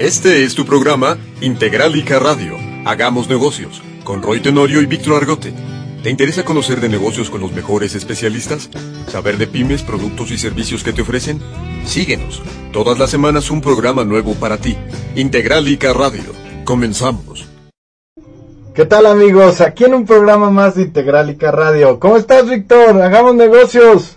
Este es tu programa Integralica Radio. Hagamos negocios con Roy Tenorio y Víctor Argote. ¿Te interesa conocer de negocios con los mejores especialistas? ¿Saber de pymes, productos y servicios que te ofrecen? Síguenos. Todas las semanas un programa nuevo para ti. Integralica Radio. Comenzamos. ¿Qué tal amigos? Aquí en un programa más de Integralica Radio. ¿Cómo estás, Víctor? Hagamos negocios.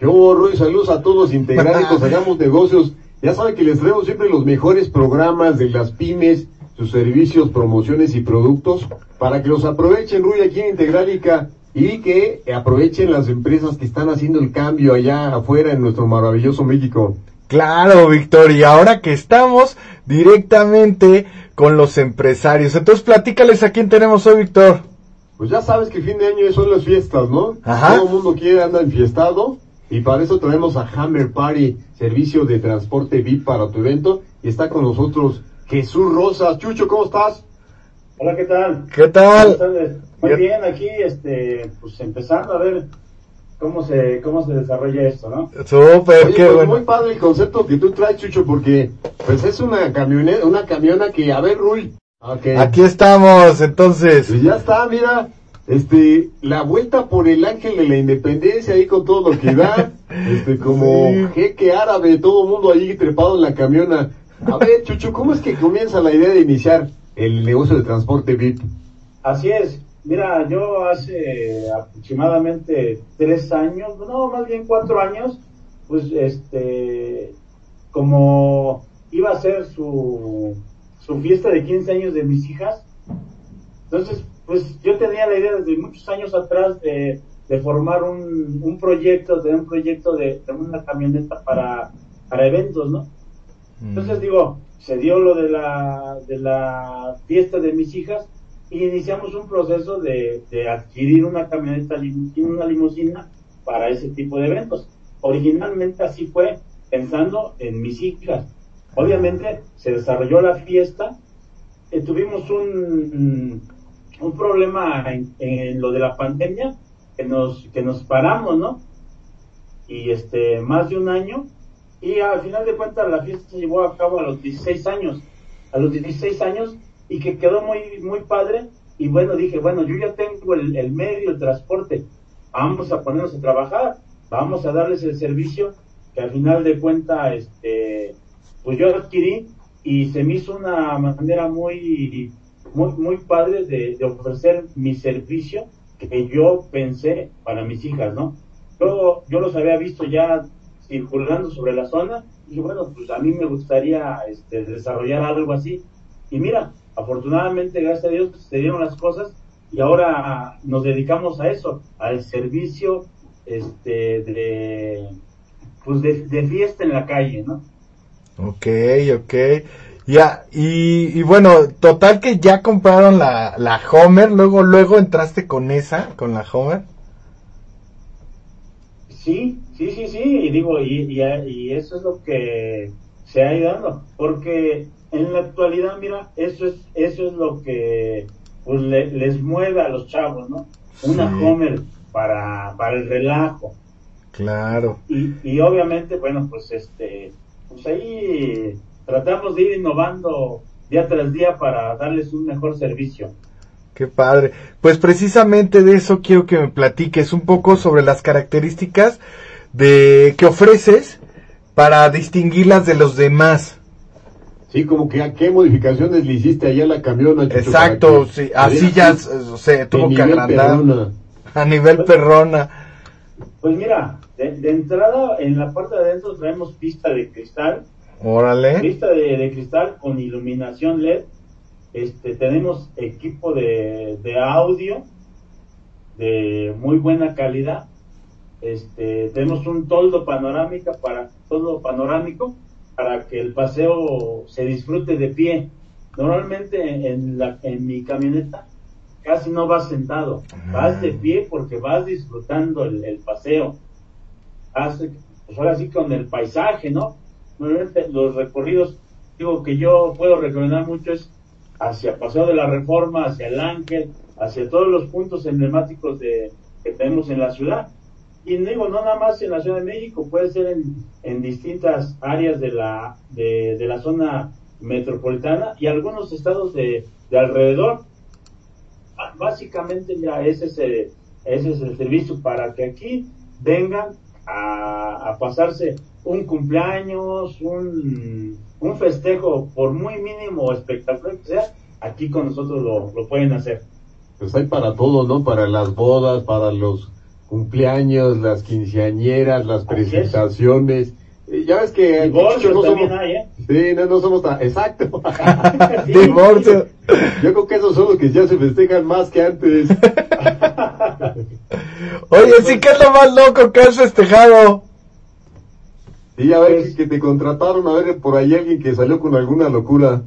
Yo, Roy, saludos a todos integrálicos, hagamos negocios. Ya saben que les traemos siempre los mejores programas de las pymes, sus servicios, promociones y productos para que los aprovechen, Ruy, aquí en Integralica y que aprovechen las empresas que están haciendo el cambio allá afuera en nuestro maravilloso México. Claro, Víctor, y ahora que estamos directamente con los empresarios, entonces platícales a quién tenemos hoy, Víctor. Pues ya sabes que fin de año son las fiestas, ¿no? Ajá. Todo el mundo quiere andar enfiestado y para eso tenemos a Hammer Party, servicio de transporte VIP para tu evento y está con nosotros Jesús Rosas. Chucho, ¿cómo estás? Hola, ¿qué tal? ¿Qué tal? Muy bien, aquí, este, pues empezando a ver cómo se, cómo se desarrolla esto, ¿no? Súper, Oye, qué pues bueno. muy padre el concepto que tú traes, Chucho, porque pues es una camioneta, una camiona que, a ver, Rui, ok, Aquí estamos, entonces. pues ya está, mira, este, la vuelta por el ángel de la independencia ahí con todo lo que da, este, como Sí. jeque árabe, todo el mundo ahí trepado en la camiona. A ver, Chucho, ¿cómo es que comienza la idea de iniciar el negocio de transporte VIP? Así es. Mira, yo hace aproximadamente tres años, no, más bien cuatro años, pues, este, como iba a ser su, su fiesta de 15 años de mis hijas, entonces, pues yo tenía la idea desde muchos años atrás de, de formar un, un proyecto, de un proyecto de, de una camioneta para, para eventos, ¿no? Entonces digo, se dio lo de la, de la fiesta de mis hijas y iniciamos un proceso de, de adquirir una camioneta, una limusina para ese tipo de eventos. Originalmente así fue, pensando en mis hijas. Obviamente se desarrolló la fiesta, eh, tuvimos un, un problema en, lo de la pandemia que nos, que nos paramos, ¿no? Y este, más de un año y al final de cuentas la fiesta se llevó a cabo a los 16 años, a los 16 años y que quedó muy muy padre y bueno dije, bueno, yo ya tengo el, el medio, el transporte, vamos a ponernos a trabajar, vamos a darles el servicio que al final de cuentas este pues yo adquirí y se me hizo una manera muy muy muy padre de, de ofrecer mi servicio que yo pensé para mis hijas, ¿no? Yo, yo los había visto ya circulando sobre la zona y bueno, pues a mí me gustaría este, desarrollar algo así. Y mira, afortunadamente, gracias a Dios, se dieron las cosas y ahora nos dedicamos a eso, al servicio este, de, pues de, de fiesta en la calle, ¿no? Ok, ok. Ya, y, y bueno, total que ya compraron la, la Homer, luego, luego entraste con esa, con la Homer. Sí, sí, sí, sí, y digo, y, y, y eso es lo que se ha ido dando, porque en la actualidad, mira, eso es, eso es lo que pues le- les mueve a los chavos, ¿no? Una Sí. Homer para, para el relajo. Claro. Y, y obviamente, bueno, pues este, pues ahí tratamos de ir innovando día tras día para darles un mejor servicio. Qué padre. Pues precisamente de eso quiero que me platiques un poco sobre las características de que ofreces para distinguirlas de los demás. Sí, como que a qué modificaciones le hiciste allá a la Chucho, Exacto, que sí, así ya se tuvo que agrandar perrona. a nivel perrona. Pues mira, de, de entrada en la parte de adentro traemos pista de cristal, Órale. Vista de, de cristal con iluminación LED. Este, tenemos equipo de, de audio de muy buena calidad. Este, tenemos un toldo panorámica para toldo panorámico para que el paseo se disfrute de pie. Normalmente en la en mi camioneta casi no vas sentado, vas de pie porque vas disfrutando el, el paseo. Pues ahora sí con el paisaje, ¿no? Normalmente los recorridos, digo que yo puedo recomendar mucho es hacia Paseo de la Reforma, hacia el Ángel, hacia todos los puntos emblemáticos de, que tenemos en la ciudad. Y digo, no nada más en la Ciudad de México, puede ser en, en distintas áreas de la, de, de la zona metropolitana y algunos estados de, de alrededor. Básicamente ya ese es, el, ese es el servicio para que aquí vengan a, a pasarse un cumpleaños, un, un festejo, por muy mínimo o espectacular que sea, aquí con nosotros lo, lo pueden hacer. Pues hay para todo, ¿no? Para las bodas, para los cumpleaños, las quinceañeras, las presentaciones. Ya ves que aquí Divorcios no también somos, hay, ¿eh? sí, no, no somos tan, exacto. Sí, Divorcio. Yo creo que esos son los que ya se festejan más que antes. Oye, sí, ¿qué es lo más loco que has festejado? Y a ver Pues- que, que te contrataron, a ver por ahí alguien que salió con alguna locura.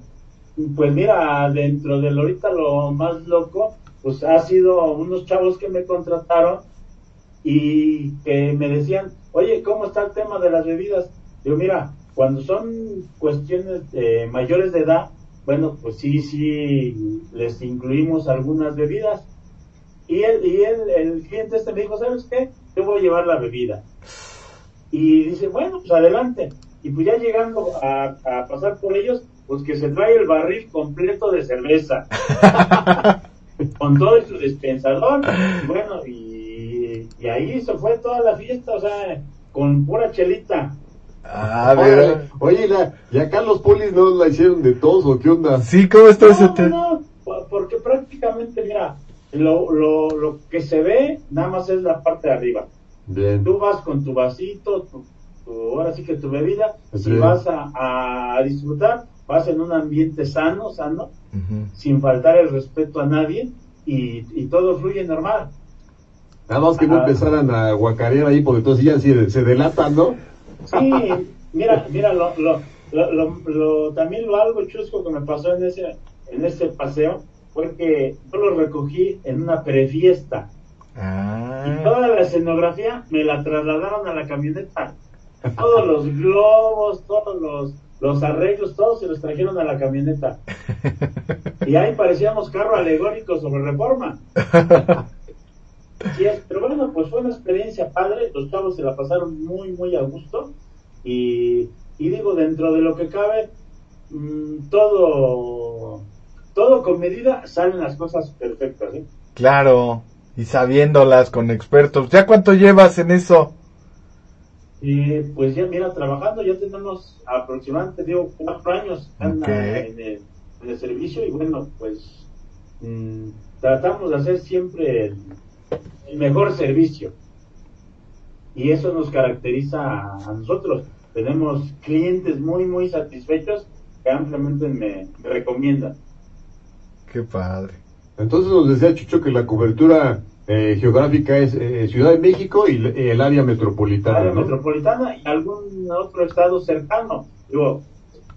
Pues mira, dentro de lo ahorita lo más loco, pues ha sido unos chavos que me contrataron y que me decían, oye, ¿cómo está el tema de las bebidas? Digo, mira, cuando son cuestiones eh, mayores de edad, bueno, pues sí, sí, les incluimos algunas bebidas. Y él, y él, el cliente este me dijo, ¿sabes qué? Te voy a llevar la bebida. Y dice, bueno, pues adelante. Y pues ya llegando a, a pasar por ellos, pues que se trae el barril completo de cerveza. con todo su dispensador. Bueno, y, y ahí se fue toda la fiesta, o sea, con pura chelita. A Órale. ver. Oye, la, ¿y acá los polis no la hicieron de todos o qué onda? Sí, ¿cómo está ese No, tema? no, po- porque prácticamente, mira, lo, lo, lo que se ve nada más es la parte de arriba. Bien. Tú vas con tu vasito, tu, tu- ahora sí que tu bebida, Sí. si vas a, a disfrutar, vas en un ambiente sano, sano, sin faltar el respeto a nadie y, y todo fluye normal. Nada más que no empezaran a guacarear ahí porque entonces ya sí se delatan, ¿no? Sí, mira, mira, lo, lo, lo, lo- lo- también lo algo chusco que me pasó en ese, en ese paseo fue que yo lo recogí en una prefiesta y Ah. toda la escenografía me la trasladaron a la camioneta. Todos los globos, todos los, los arreglos, todos se los trajeron a la camioneta. Y ahí parecíamos carro alegórico sobre reforma. Así es, pero bueno, pues fue una experiencia padre, los chavos se la pasaron muy, muy a gusto y, y digo, dentro de lo que cabe, mm, todo, todo con medida salen las cosas perfectas, ¿eh? Claro. Y sabiéndolas con expertos. ¿Ya cuánto llevas en eso? Y pues ya, mira, trabajando ya tenemos aproximadamente, digo, cuatro años en, el, en el servicio y bueno, pues mm, tratamos de hacer siempre el, el mejor servicio. Y eso nos caracteriza a, nosotros. Tenemos clientes muy, muy satisfechos que ampliamente me, recomiendan. Qué padre. Entonces nos decía Chucho que la cobertura eh, geográfica es eh, Ciudad de México y le- el área metropolitana, área ¿no? metropolitana y algún otro estado cercano. Digo,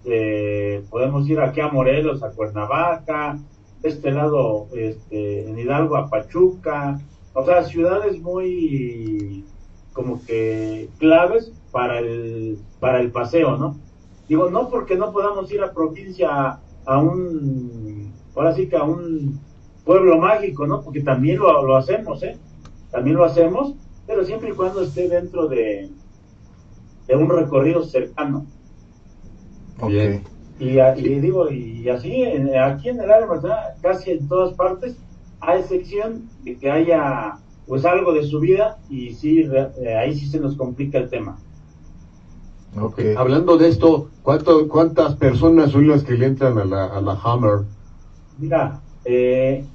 eh, podemos ir aquí a Morelos, a Cuernavaca, de este lado, este, en Hidalgo, a Pachuca, o sea, ciudades muy como que claves para el, para el paseo, ¿no? Digo, no porque no podamos ir a provincia a un, ahora sí que a un pueblo mágico, ¿no? Porque también lo, lo hacemos, ¿eh? También lo hacemos, pero siempre y cuando esté dentro de, de un recorrido cercano. Ok. Bien. Y, digo, y así, en- aquí en el área metropolitana, casi en todas partes, a excepción de que haya pues algo de subida y sí, re- eh, ahí sí se nos complica el tema. Ok. Hablando de esto, ¿cuánto, ¿cuántas personas son las que le entran a la, a la Hammer? Mira, eh,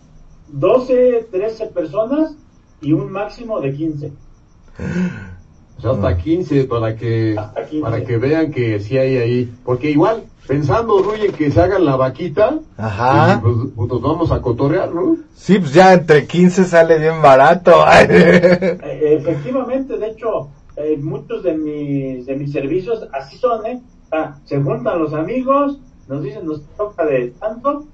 12, 13 personas y un máximo de 15. O sea, hasta 15 para que, Hasta 15. para que vean que sí hay ahí. Porque igual, pensando, Ruy, en que se hagan la vaquita, Ajá. pues, pues nos vamos a cotorrear, ¿no? Sí, pues ya entre 15 sale bien barato. Eh, efectivamente, de hecho, eh, muchos de mis, de mis servicios así son, ¿eh? Ah, se juntan los amigos, nos dicen, nos toca de tanto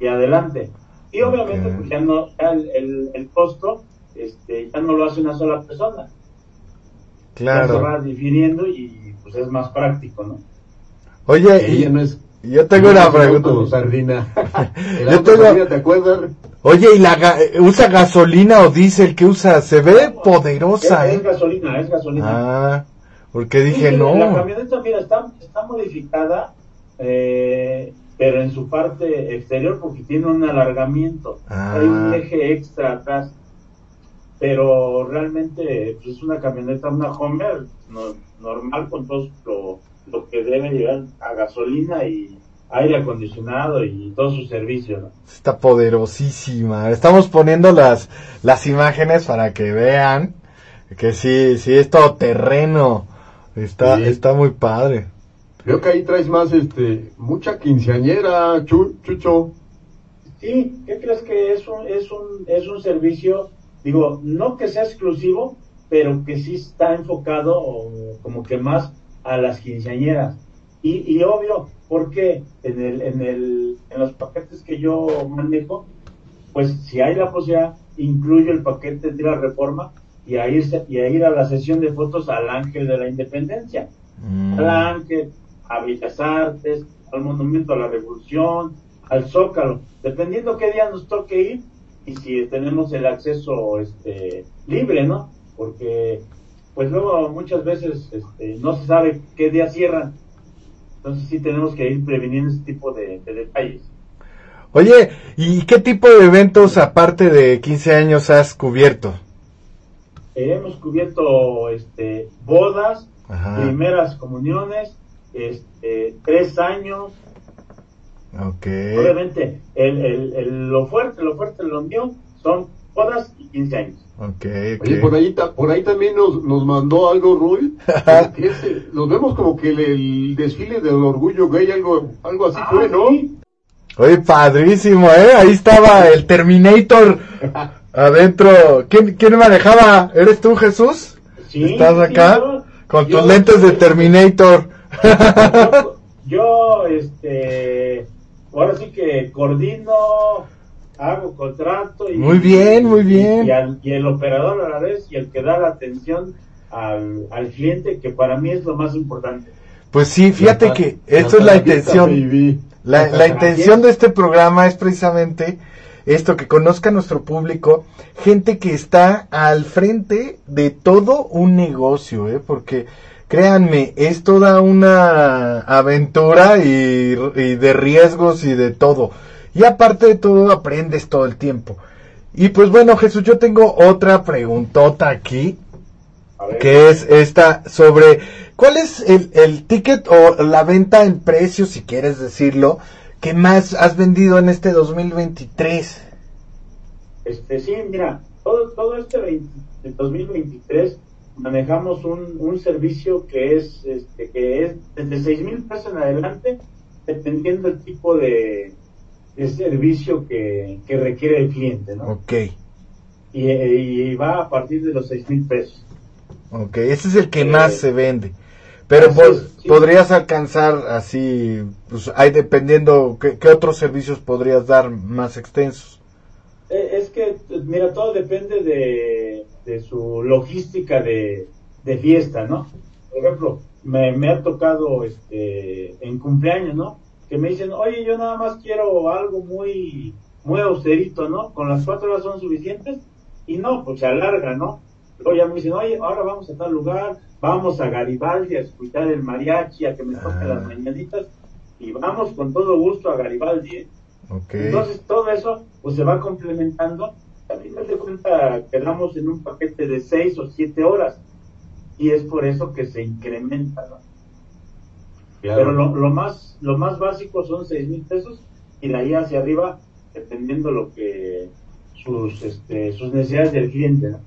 y adelante. Y obviamente, pues ya no, ya el, el, el costo, este, ya no lo hace una sola persona. Ya se claro. va difiriendo y pues es más práctico, ¿no? Oye, y no es... yo tengo no una pregunta. sardina. Yo tengo- sardina, ¿te acuerdas? Oye, ¿y la ga- usa gasolina o diésel que usa? Se ve poderosa, es, es ¿eh? gasolina, es gasolina. Ah, porque dije sí, no. La camioneta, mira, está, está modificada. eh, pero en su parte exterior porque tiene un alargamiento, hay un Ah. eje extra atrás. Pero realmente pues, es una camioneta, una Homer no- normal con todo lo, lo que debe llevar a gasolina y aire acondicionado y todo su servicio, ¿no? Está poderosísima. Estamos poniendo las, las imágenes para que vean que sí, sí es todo terreno. Está, Sí. está muy padre. Veo que ahí traes más, este, mucha quinceañera, Chu- Chucho. Sí, ¿qué crees que es un, es un, es un servicio, digo, no que sea exclusivo, pero que sí está enfocado o, como que más a las quinceañeras. Y, y obvio, porque en el, en el, en los paquetes que yo manejo, pues si hay la posibilidad, incluyo el paquete de la reforma y a irse, y a ir a la sesión de fotos al Ángel de la Independencia Mm. al Ángel, a Bellas Artes, al Monumento a la Revolución, al Zócalo, dependiendo qué día nos toque ir y si tenemos el acceso este, libre, ¿no? Porque pues luego muchas veces este, no se sabe qué día cierran, entonces sí tenemos que ir previniendo ese tipo de, de detalles. Oye, ¿y qué tipo de eventos aparte de 15 años has cubierto? Eh, hemos cubierto este, bodas, Ajá. primeras comuniones, este, tres años, Ok. Obviamente, el, el, el- lo fuerte, lo fuerte, lo mío son bodas y 15 años. Ok, ok. Oye, por ahí, ta- por ahí también nos, nos mandó algo, Rui. nos vemos como que el, el desfile del orgullo gay, algo, algo así fue, ¿no? Ah, sí. Oye, padrísimo, ¿eh? Ahí estaba el Terminator adentro. ¿Quién, quién manejaba? ¿Eres tú, Jesús? Sí, ¿Estás sí, acá? yo- Con yo- tus lentes de Terminator. Yo, yo, este, ahora sí que coordino, hago contrato y... Muy bien, muy bien. Y, al- y el operador a la vez y el que da la atención al, al cliente, que para mí es lo más importante. Pues sí, fíjate que esto es la intención. La, la intención de este programa es precisamente esto, que conozca nuestro público, gente que está al frente de todo un negocio, ¿eh? porque créanme, es toda una aventura y, y de riesgos y de todo. Y aparte de todo, aprendes todo el tiempo. Y pues bueno, Jesús, yo tengo otra preguntota aquí que es esta sobre cuál es el, el ticket o la venta en precio, si quieres decirlo, que más has vendido en este 2023. Este, sí, mira, todo, todo este 20 el 2023 manejamos un, un servicio que es, este, que es desde 6 mil pesos en adelante, dependiendo del tipo de, de servicio que, que requiere el cliente, ¿no? Ok, Y, y va a partir de los 6 mil pesos. ok, ese es el que Eh, más se vende. Pero es, sí. podrías alcanzar así, pues hay dependiendo qué, qué otros servicios podrías dar más extensos. Eh, Es que, mira, todo depende de, de su logística de, de fiesta, ¿no? Por ejemplo, me, me ha tocado este, en cumpleaños, ¿no? Que me dicen, oye, yo nada más quiero algo muy, muy austerito, ¿no? Con las cuatro horas son suficientes. Y no, pues se alarga, ¿no? Luego ya me dicen, oye, ahora vamos a tal lugar, vamos a Garibaldi a escuchar el mariachi, a que me toquen Ah. las mañanitas. Y vamos con todo gusto a Garibaldi, ¿eh? Entonces todo eso pues se va complementando. A final de cuenta quedamos en un paquete de seis o siete horas y es por eso que se incrementa. ¿no? Claro. Pero lo, lo más lo más básico son seis mil pesos y de ahí hacia arriba dependiendo lo que sus este, sus necesidades del cliente. ¿no?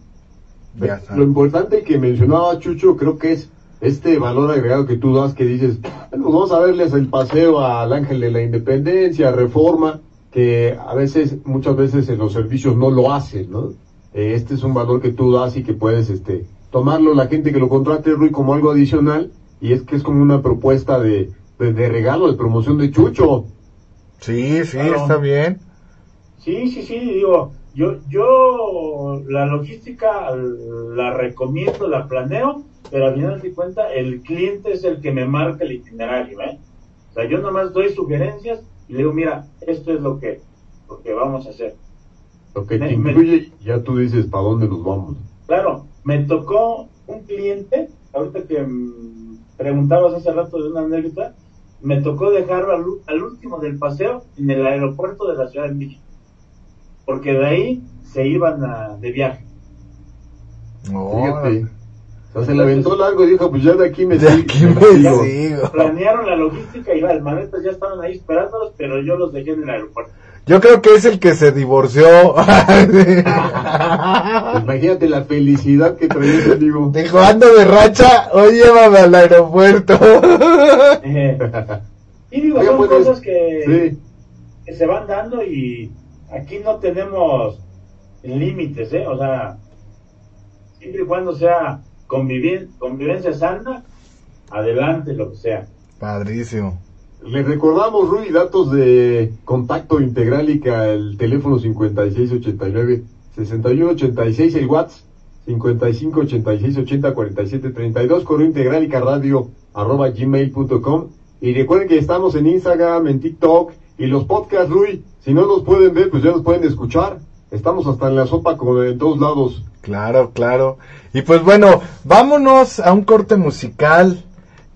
ya está. Lo importante que mencionaba Chucho creo que es este valor agregado que tú das que dices, bueno, vamos a verles el paseo al Ángel de la Independencia, Reforma, que a veces, muchas veces en los servicios no lo hacen, ¿no? Eh, Este es un valor que tú das y que puedes este tomarlo la gente que lo contrate, Rui, como algo adicional y es que es como una propuesta de, de, de regalo, de promoción de Chucho. Sí, sí, Claro. está bien. Sí, sí, sí, digo, yo, yo la logística la recomiendo, la planeo, pero al final de cuentas el cliente es el que me marca el itinerario, ¿eh? O sea, yo nomás doy sugerencias y le digo, mira, esto es lo que, lo que vamos a hacer. Lo que te me- incluye, ya tú dices para dónde nos vamos. Claro, me tocó un cliente, ahorita que preguntabas hace rato de una anécdota, me tocó dejarlo al, al último del paseo en el aeropuerto de la Ciudad de México, porque de ahí se iban a, de viaje. Fíjate. O sea, se le aventó largo y dijo, pues ya de aquí me De sigo. aquí me Ya sigo. Planearon la logística y las maletas ya estaban ahí esperándolos, pero yo los dejé en el aeropuerto. Yo creo que es el que se divorció. Imagínate la felicidad que traía ese amigo. Dijo, ando de racha, hoy llévame al aeropuerto. Eh, y digo, son pues, cosas que, Sí, que se van dando y aquí no tenemos límites, ¿eh? O sea, siempre y cuando sea convivir, convivencia sana, adelante, lo que sea. Padrísimo. le recordamos, Rui, datos de contacto Integrálica, el teléfono 5689 6186, el WhatsApp 5586 80 47 32, correo Integrálica Radio arroba gmail.com y recuerden que estamos en Instagram, en TikTok y los podcasts, Rui, si no nos pueden ver, pues ya nos pueden escuchar. Estamos hasta en la sopa como en todos lados. Claro, claro. Y pues bueno, vámonos a un corte musical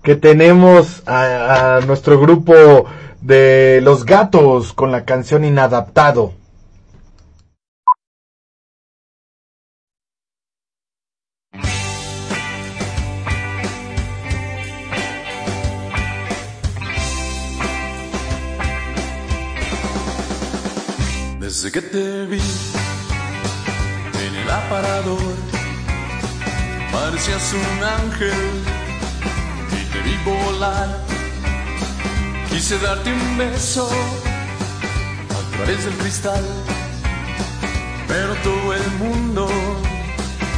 que tenemos a, a nuestro grupo de Los Gatos con la canción Inadaptado. Desde que te vi el parecías un ángel y te vi volar. Quise darte un beso a través del cristal, pero todo el mundo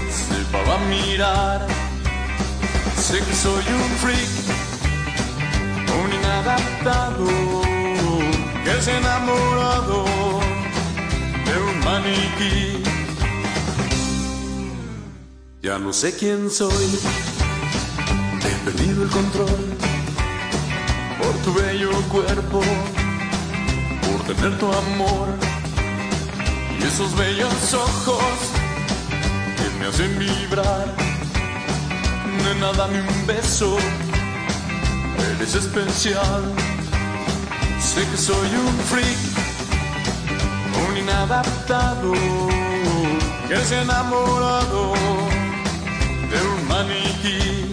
se va a mirar. Sé que soy un freak, un inadaptado, que ha enamorado de un maniquí. Ya no sé quién soy, he perdido el control por tu bello cuerpo, por tener tu amor y esos bellos ojos que me hacen vibrar. Nena, dame un beso, eres especial. Sé que soy un freak un inadaptado que se enamorado de maniquí.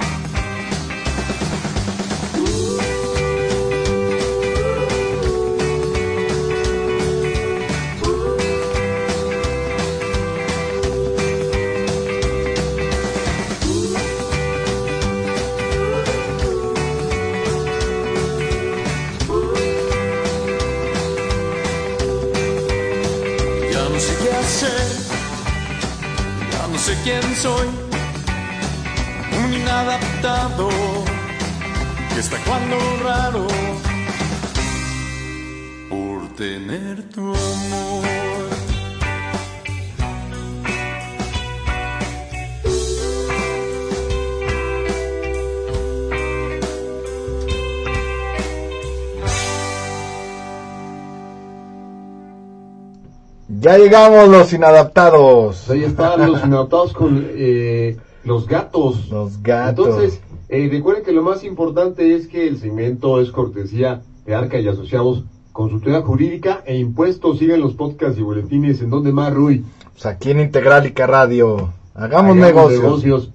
Ya no sé quién soy, inadaptado que está cuando raro por tener tu amor. Ya llegamos los inadaptados. Ahí están los inadaptados con eh, los gatos. Los gatos. Entonces, eh, recuerden que lo más importante es que el segmento es cortesía de Arca y Asociados, consultoría jurídica e impuestos. Sigan los podcasts y boletines. ¿En donde más, Rui? Pues aquí en Integrálica Radio. Hagamos, Hagamos negocios. negocios.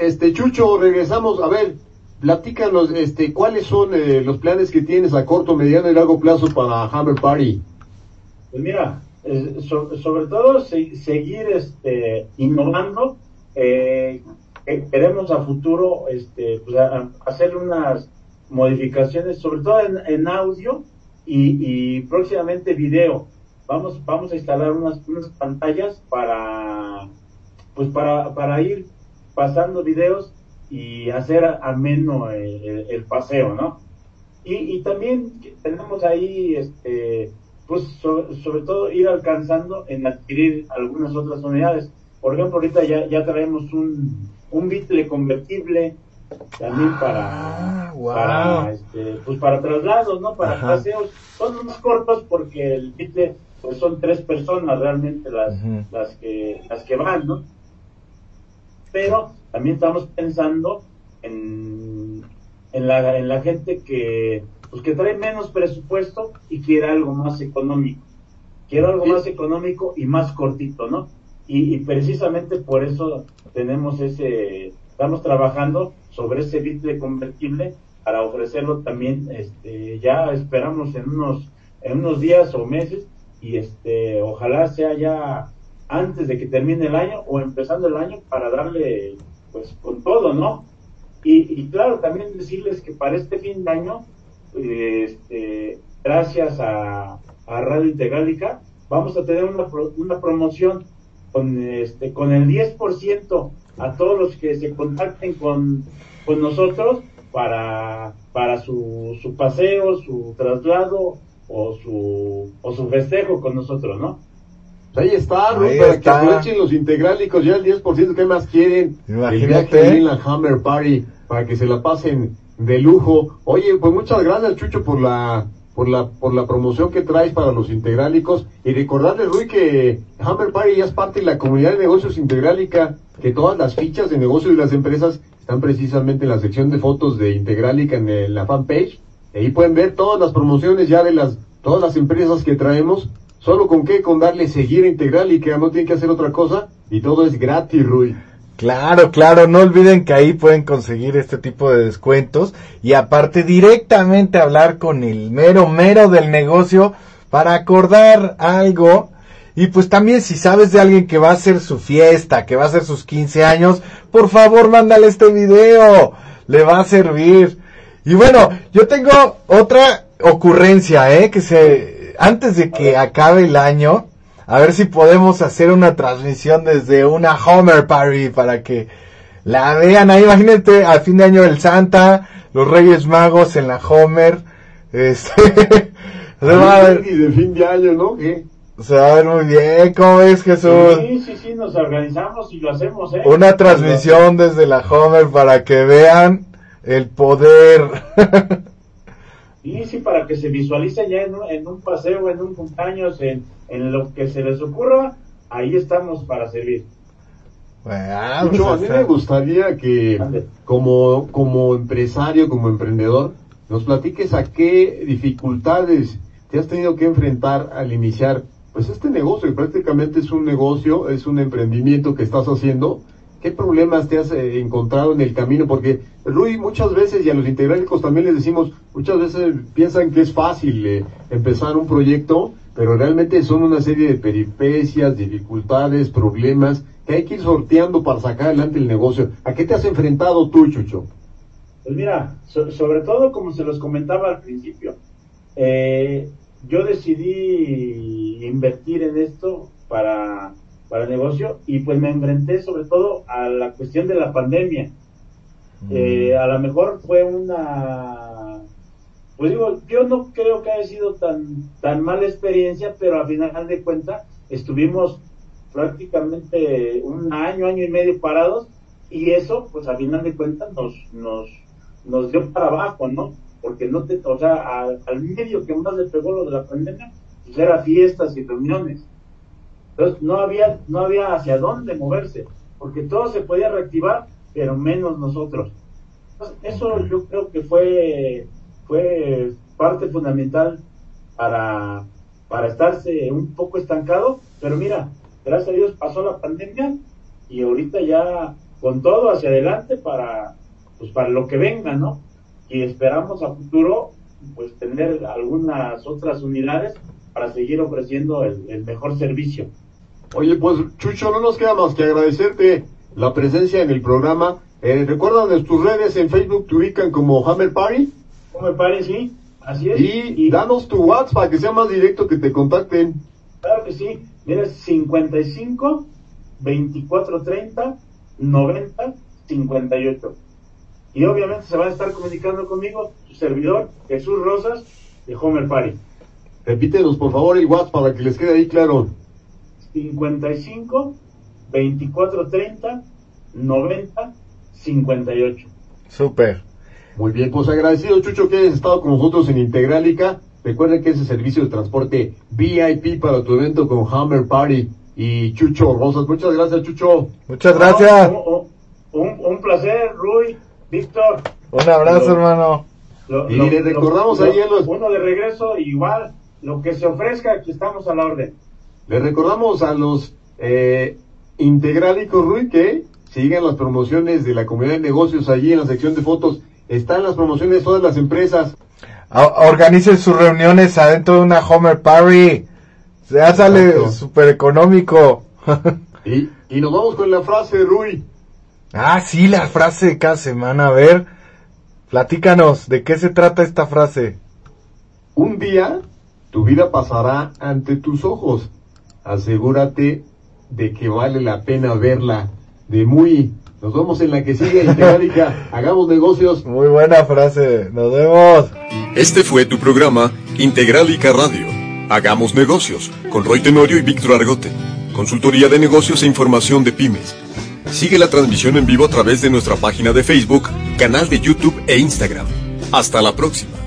Este, Chucho, regresamos. A ver, platícanos, este, ¿cuáles son eh, los planes que tienes a corto, mediano y largo plazo para Hammer Party? Pues mira, eh, so- sobre todo se- seguir este, innovando. Eh, queremos a futuro este, pues, hacer unas modificaciones, sobre todo en, audio y, próximamente video. Vamos, vamos a instalar unas, unas pantallas para, pues para, para ir pasando videos y hacer ameno el, el- paseo, ¿no? Y, y también tenemos ahí, este, pues sobre todo ir alcanzando en adquirir algunas otras unidades. Por ejemplo, ahorita ya, ya traemos un, un bitle convertible también para, Ah, wow. para, este, pues para traslados, ¿no? Para Ajá. paseos. Son más cortos porque el bitle, pues son tres personas realmente las, las que, las que van, ¿no? Pero también estamos pensando en, en la, en la gente que, pues que trae menos presupuesto y quiere algo más económico. Quiere algo más económico y más cortito, ¿no? Y, precisamente por eso tenemos ese, estamos trabajando sobre ese bitle convertible para ofrecerlo también, este, ya esperamos en unos, en unos días o meses y este, ojalá sea ya antes de que termine el año o empezando el año para darle pues con todo, ¿no? Y, y claro, también decirles que para este fin de año, este, gracias a, a Radio Integrálica, vamos a tener una, una promoción con, este, con el 10% a todos los que se contacten con, con nosotros para, para su, su paseo, su traslado o su, o su festejo con nosotros, ¿no? Ahí está, Ruth, Ahí para está. que aprovechen los integrálicos, ya el 10%, ¿qué más quieren? Imagínate. El en la Hammer Party, para que se la pasen de lujo. Oye, pues muchas gracias, Chucho, por la, por la, por la promoción que traes para los integrálicos. Y recordarle, Rui, que Hammer Party ya es parte de la comunidad de negocios integrálica, que todas las fichas de negocios de las empresas están precisamente en la sección de fotos de Integrálica en la fanpage. Ahí pueden ver todas las promociones ya de las, todas las empresas que traemos. Solo con qué, con darle seguir a Integrálica, no tienen que hacer otra cosa. Y todo es gratis, Rui. Claro, claro, no olviden que ahí pueden conseguir este tipo de descuentos y aparte directamente hablar con el mero mero del negocio para acordar algo y pues también si sabes de alguien que va a hacer su fiesta, que va a hacer sus 15 años, por favor mándale este video, le va a servir. Y bueno, yo tengo otra ocurrencia, eh, que se, antes de que acabe el año, a ver si podemos hacer una transmisión desde una Homer Party para que la vean ahí. Imagínate al fin de año el Santa, los Reyes Magos en la Homer. Este, se va a ver, Y de fin de año, ¿no? ¿Qué? se va a ver muy bien. ¿Cómo ves, Jesús? Sí, sí, sí, nos organizamos y lo hacemos, ¿eh? Una transmisión desde la Homer para que vean el poder. Sí, sí, para que se visualice ya en un, en un paseo, en un cumpleaños, en, en lo que se les ocurra, ahí estamos para servir. Bueno, Chucho, a pues, mí me gustaría que como, como empresario, como emprendedor, nos platiques a qué dificultades te has tenido que enfrentar al iniciar pues este negocio, que prácticamente es un negocio, es un emprendimiento que estás haciendo. ¿Qué problemas te has eh, encontrado en el camino? Porque, Rui, muchas veces, y a los integrálicos también les decimos, muchas veces piensan que es fácil eh, empezar un proyecto, pero realmente son una serie de peripecias, dificultades, problemas que hay que ir sorteando para sacar adelante el negocio. ¿A qué te has enfrentado tú, Chucho? Pues mira, so- sobre todo como se los comentaba al principio, eh, yo decidí invertir en esto para, para el negocio y pues me enfrenté sobre todo a la cuestión de la pandemia. Eh, a lo mejor fue una, pues digo, yo no creo que haya sido tan, tan mala experiencia, pero al final de cuentas estuvimos prácticamente un año, año y medio parados y eso, pues al final de cuentas nos, nos, nos dio para abajo, ¿no? Porque no te, o sea, al, al medio que más le pegó lo de la pandemia, pues era fiestas y reuniones. Entonces no había, no había hacia dónde moverse, porque todo se podía reactivar, pero menos nosotros. Entonces, eso yo creo que fue, fue parte fundamental para, para estarse un poco estancado, pero mira, gracias a Dios pasó la pandemia y ahorita ya con todo hacia adelante para, pues para lo que venga, ¿no? Y esperamos a futuro pues tener algunas otras unidades para seguir ofreciendo el, mejor servicio. Oye, pues Chucho, no nos queda más que agradecerte la presencia en el programa. Eh, recuerda tus redes en Facebook te ubican como Hammer Party ¿Cómo me parece? Sí, así es. y danos tu WhatsApp para que sea más directo que te contacten. Claro que sí. Mira, es 55 24 30 90 58. Y obviamente se va a estar comunicando conmigo su servidor, Jesús Rosas, de Homer Party. Repítenos por favor el WhatsApp para que les quede ahí claro. 55 24 30 90 58. Súper. Muy bien, pues agradecido Chucho que hayas estado con nosotros en Integrálica. Recuerden que ese servicio de transporte VIP para tu evento con Hammer Party y Chucho Rosas. Muchas gracias Chucho. Muchas gracias. No, un, un- un placer, Rui, Víctor. Un abrazo, Lo- hermano. y le recordamos ahí a los... Uno de regreso, igual, lo que se ofrezca, aquí estamos a la orden. Le recordamos a los eh, Integrálicos, Rui, que sigan las promociones de la comunidad de negocios allí en la sección de fotos. Están las promociones de todas las empresas. Organicen sus reuniones adentro de una Homer Party. Ya sale súper económico. y, y nos vamos con la frase, Rui. Ah, sí, la frase de cada semana. A ver, platícanos, ¿de qué se trata esta frase? Un día tu vida pasará ante tus ojos. Asegúrate de que vale la pena verla. De muy. Nos vemos en la que sigue, Integralica. Hagamos negocios. Muy buena frase. Nos vemos. Este fue tu programa Integralica Radio. Hagamos negocios con Roy Tenorio y Víctor Argote. Consultoría de negocios e información de pymes. Sigue la transmisión en vivo a través de nuestra página de Facebook, canal de YouTube e Instagram. Hasta la próxima.